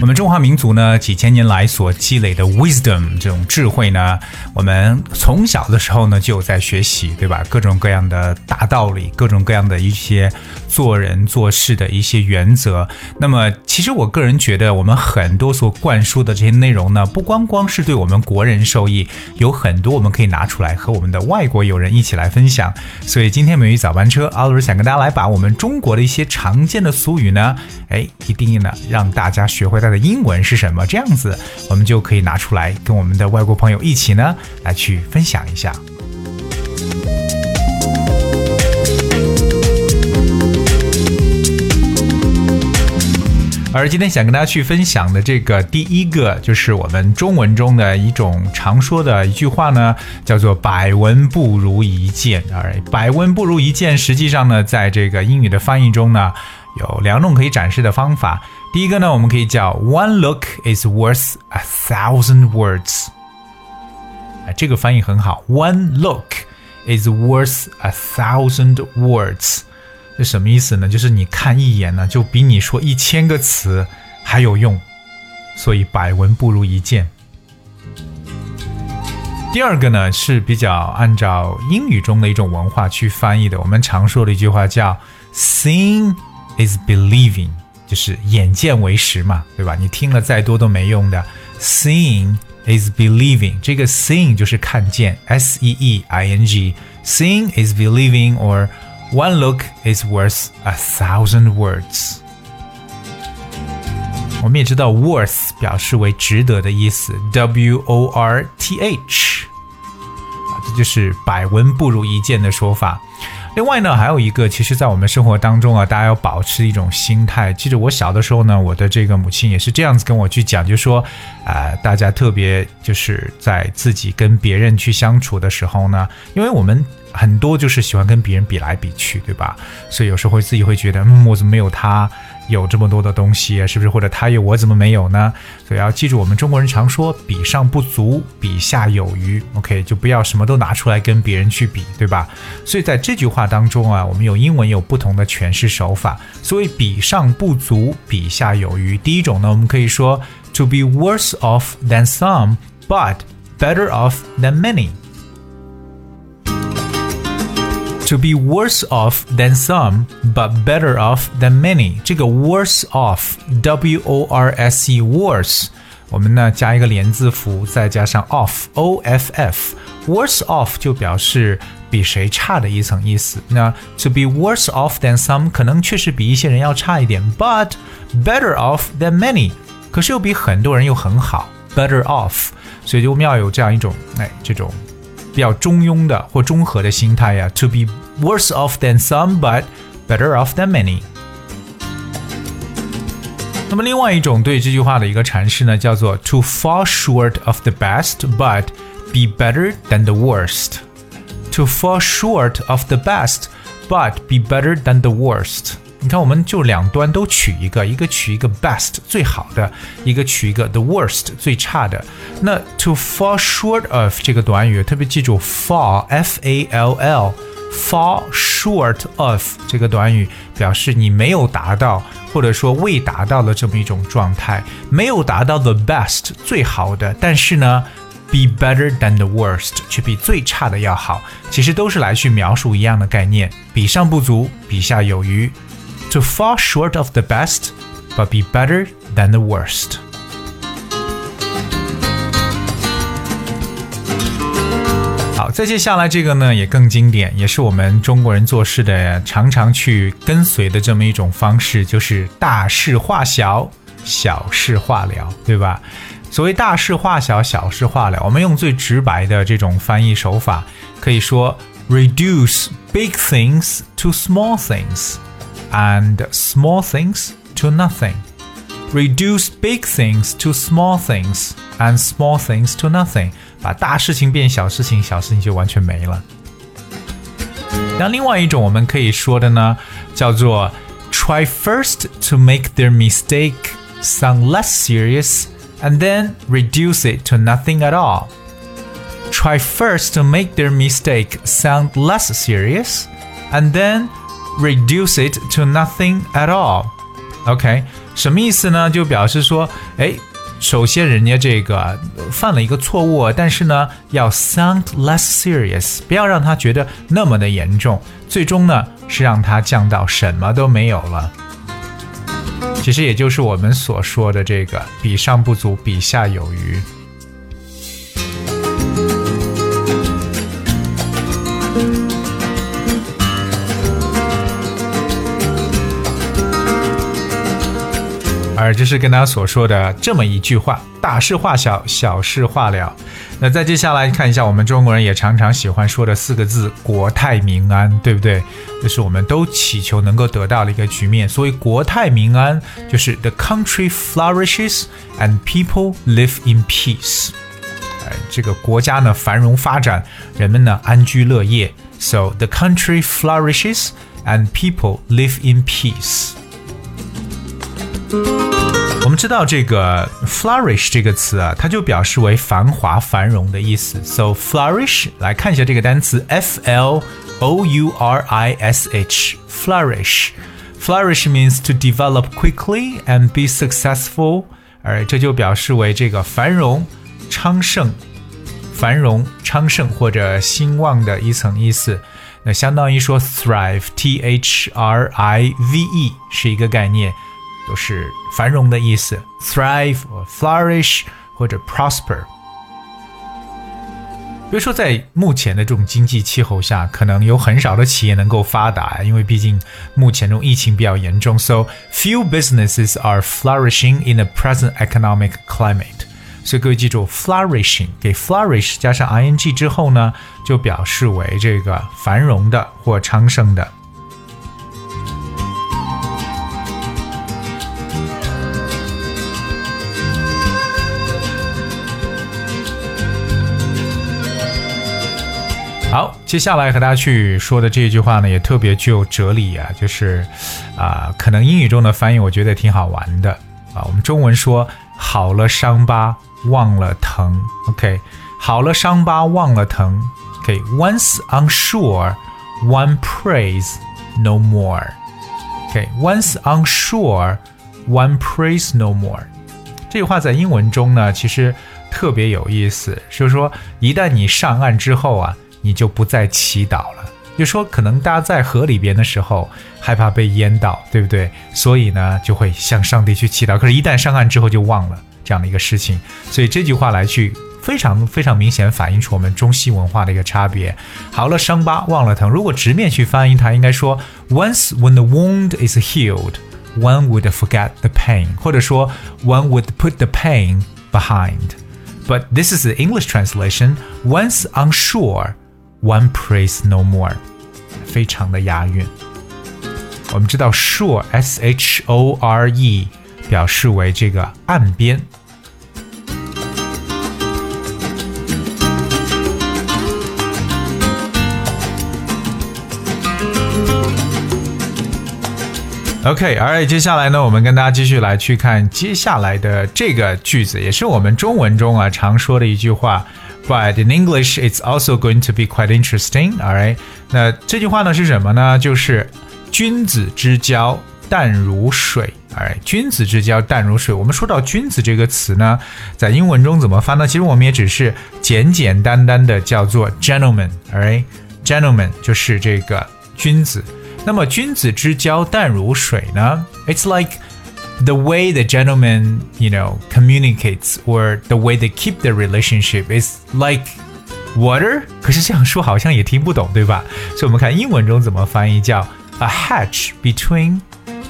我们中华民族呢，几千年来所积累的 wisdom 这种智慧呢，我们从小的时候呢就有在学习，对吧？各种各样的大道理，各种各样的一些做人做事的一些原则。那么，其实我个人觉得，我们很多所灌输的这些内容呢，不光光是对我们国人受益，有很多我们可以拿出来和我们的外国友人一起来分享。所以今天美语早班车，阿鲁想跟大家来把我们中国的一些常见的俗语呢，哎，一定呢让大家学会它的英文是什么，这样子我们就可以拿出来跟我们的外国朋友一起呢来去分享一下。而今天想跟大家去分享的这个第一个，就是我们中文中的一种常说的一句话呢，叫做“百闻不如一见”。而“百闻不如一见”实际上呢，在这个英语的翻译中呢，有两种可以展示的方法。第一个呢，我们可以叫 “One look is worth a thousand words”。哎，这个翻译很好，“One look is worth a thousand words”。这什么意思呢？就是你看一眼呢，就比你说一千个词还有用，所以百闻不如一见。第二个呢是比较按照英语中的一种文化去翻译的，我们常说的一句话叫 “seeing is believing”，就是眼见为实嘛，对吧？你听了再多都没用的，“seeing is believing”，这个 “seeing” 就是看见，s e e i n g，“seeing is believing” or One look is worth a thousand words。我们也知道，worth 表示为值得的意思，W O R T H，啊，这就是百闻不如一见的说法。 另外呢，还有一个，其实，在我们生活当中啊，大家要保持一种心态。记得我小的时候呢，我的这个母亲也是这样子跟我去讲，就说，啊，大家特别就是在自己跟别人去相处的时候呢，因为我们。很多就是喜欢跟别人比来比去，对吧？所以有时候会自己会觉得，嗯，我怎么没有他有这么多的东西，是不是？或者他有我怎么没有呢？所以要记住，我们中国人常说“比上不足，比下有余”。OK，就不要什么都拿出来跟别人去比，对吧？所以在这句话当中啊，我们有英文有不同的诠释手法。所谓“比上不足，比下有余”，第一种呢，我们可以说 “to be worse off than some, but better off than many”。To be worse off than some, but better off than many。这个 worse off，W O R S E，worse，我们呢加一个连字符，再加上 off，O F F。worse off 就表示比谁差的一层意思。那 to be worse off than some 可能确实比一些人要差一点，but better off than many，可是又比很多人又很好，better off。 所以我们要有这样一种哎这种。比较中庸的或中和的心态呀，to be worse off than some but better off than many。那么另外一种对这句话的一个阐释呢，叫做 to fall short of the best but be better than the worst。to fall short of the best but be better than the worst。 你看，我们就两端都取一个，一个取一个 best 最好的，一个取一个 the worst 最差的。那 to fall short of 这个短语，特别记住 fall f a l l fall short of 这个短语表示你没有达到，或者说未达到的这么一种状态，没有达到 the best 最好的，但是呢，be better than the worst 却比最差的要好，其实都是来去描述一样的概念，比上不足，比下有余。To fall short of the best, but be better than the worst. 好，再接下来这个呢，也更经典，也是我们中国人做事的常常去跟随的这么一种方式，就是大事化小，小事化了，对吧？所谓大事化小，小事化了，我们用最直白的这种翻译手法，可以说 reduce big things to small things。and small things to nothing. Reduce big things to small things and small things to nothing. 把大事情变小事情，小事情就完全没了。那另外一种我们可以说的呢，叫做 try first to make their mistake sound less serious and then reduce it to nothing at all. try first to make their mistake sound less serious, and then reduce it to nothing at all. OK，什么意思呢？就表示说，哎，首先人家这个犯了一个错误，但是呢，要 sound less serious，不要让他觉得那么的严重。最终呢，是让他降到什么都没有了。其实也就是我们所说的这个“比上不足，比下有余”。而这是跟大家所说的这么一句话：大事化小，小事化了。那再接下来看一下，我们中国人也常常喜欢说的四个字“国泰民安”，对不对？这是我们都祈求能够得到的一个局面。所以“国泰民安”就是 “the country flourishes and people live in peace”。哎，这个国家呢繁荣发展，人们呢安居乐业。So the country flourishes and people live in peace. 我们知道这个 flourish 这个词啊，它就表示为繁华繁荣的意思。So flourish，来看一下这个单词 f l o u r i s h flourish。Flourish means to develop quickly and be successful，而这就表示为这个繁荣昌盛、繁荣昌盛或者兴旺的一层意思。那相当于说 thrive，t h r i v e 是一个概念。 就是繁荣的意思，thrive 或 flourish 或者 prosper。比如说，在目前的这种经济气候下，可能有很少的企业能够发达，因为毕竟目前这种疫情比较严重。So few businesses are flourishing in the present economic climate。所以各位记住，flourishing 给 flourish 加上 ing 之后呢，就表示为这个繁荣的或昌盛的。好，接下来和大家去说的这一句话呢，也特别具有哲理啊，就是啊，可能英语中的翻译我觉得挺好玩的啊。我们中文说好了伤疤忘了疼，OK，好了伤疤忘了疼，OK，Once unsure, one prays no more，OK，Once unsure, one prays no more。这句话在英文中呢，其实特别有意思，就是说一旦你上岸之后啊。你就不再祈祷了。就说可能大家在河里边的时候害怕被淹到，对不对？所以呢，就会向上帝去祈祷。可是，一旦上岸之后就忘了这样的一个事情。所以这句话来去非常非常明显反映出我们中西文化的一个差别。好了，伤疤忘了疼。如果直面去翻译它，应该说：Once when the wound is healed, one would forget the pain，或者说 one would put the pain behind。But this is the English translation. Once on shore. One praise no more，非常的押韵。我们知道 shore s h o r e 表示为这个岸边。OK，Alright，接下来呢，我们跟大家继续来去看接下来的这个句子，也是我们中文中啊常说的一句话。But in English, it's also going to be quite interesting. All right，那这句话呢是什么呢？就是君子之交淡如水。哎，君子之交淡如水。我们说到君子这个词呢，在英文中怎么翻呢？其实我们也只是简简单单的叫做 gentleman。Alright，gentleman 就是这个君子。那么君子之交淡如水呢？It's like the way the gentleman, you know, communicates or the way they keep their relationship is like water。可是这样说好像也听不懂，对吧？所以我们看英文中怎么翻译，叫 a hatch between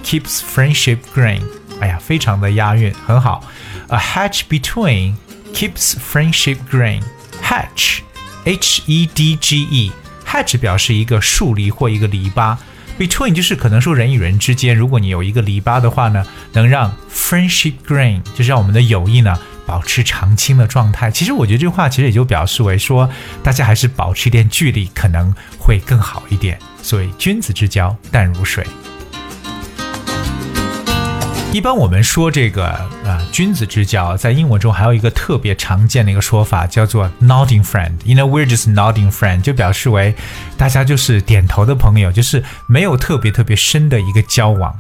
keeps friendship green。哎呀，非常的押韵，很好。A hatch between keeps friendship green。Hatch，H E D G E，hatch 表示一个树篱或一个篱笆。 Between 就是可能说人与人之间，如果你有一个篱笆的话呢，能让 friendship grain 就是让我们的友谊呢保持长青的状态。其实我觉得这句话其实也就表示为说，大家还是保持一点距离可能会更好一点。所以君子之交淡如水。一般我们说这个啊，君子之交，在英文中还有一个特别常见的一个说法，叫做 nodding friend。You know, we're just nodding friend，就表示为大家就是点头的朋友，就是没有特别特别深的一个交往。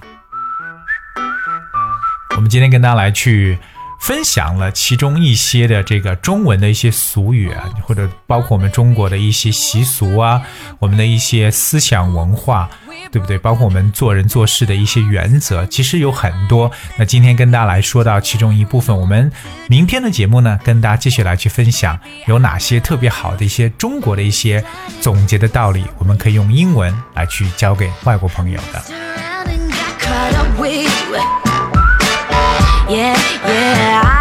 我们今天跟大家来去分享了其中一些的这个中文的一些俗语啊，或者包括我们中国的一些习俗啊，我们的一些思想文化。对不对？包括我们做人做事的一些原则，其实有很多。那今天跟大家来说到其中一部分，我们明天的节目呢，跟大家继续来去分享有哪些特别好的一些中国的一些总结的道理，我们可以用英文来去教给外国朋友的。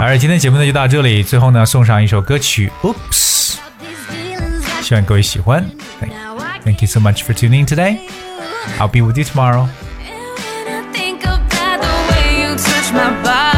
而今天节目呢就到这里最后呢送上一首歌曲 oops 希望各位喜欢 thank you so much for tuning in today i'll be with you tomorrow and when i think about the way you touch my body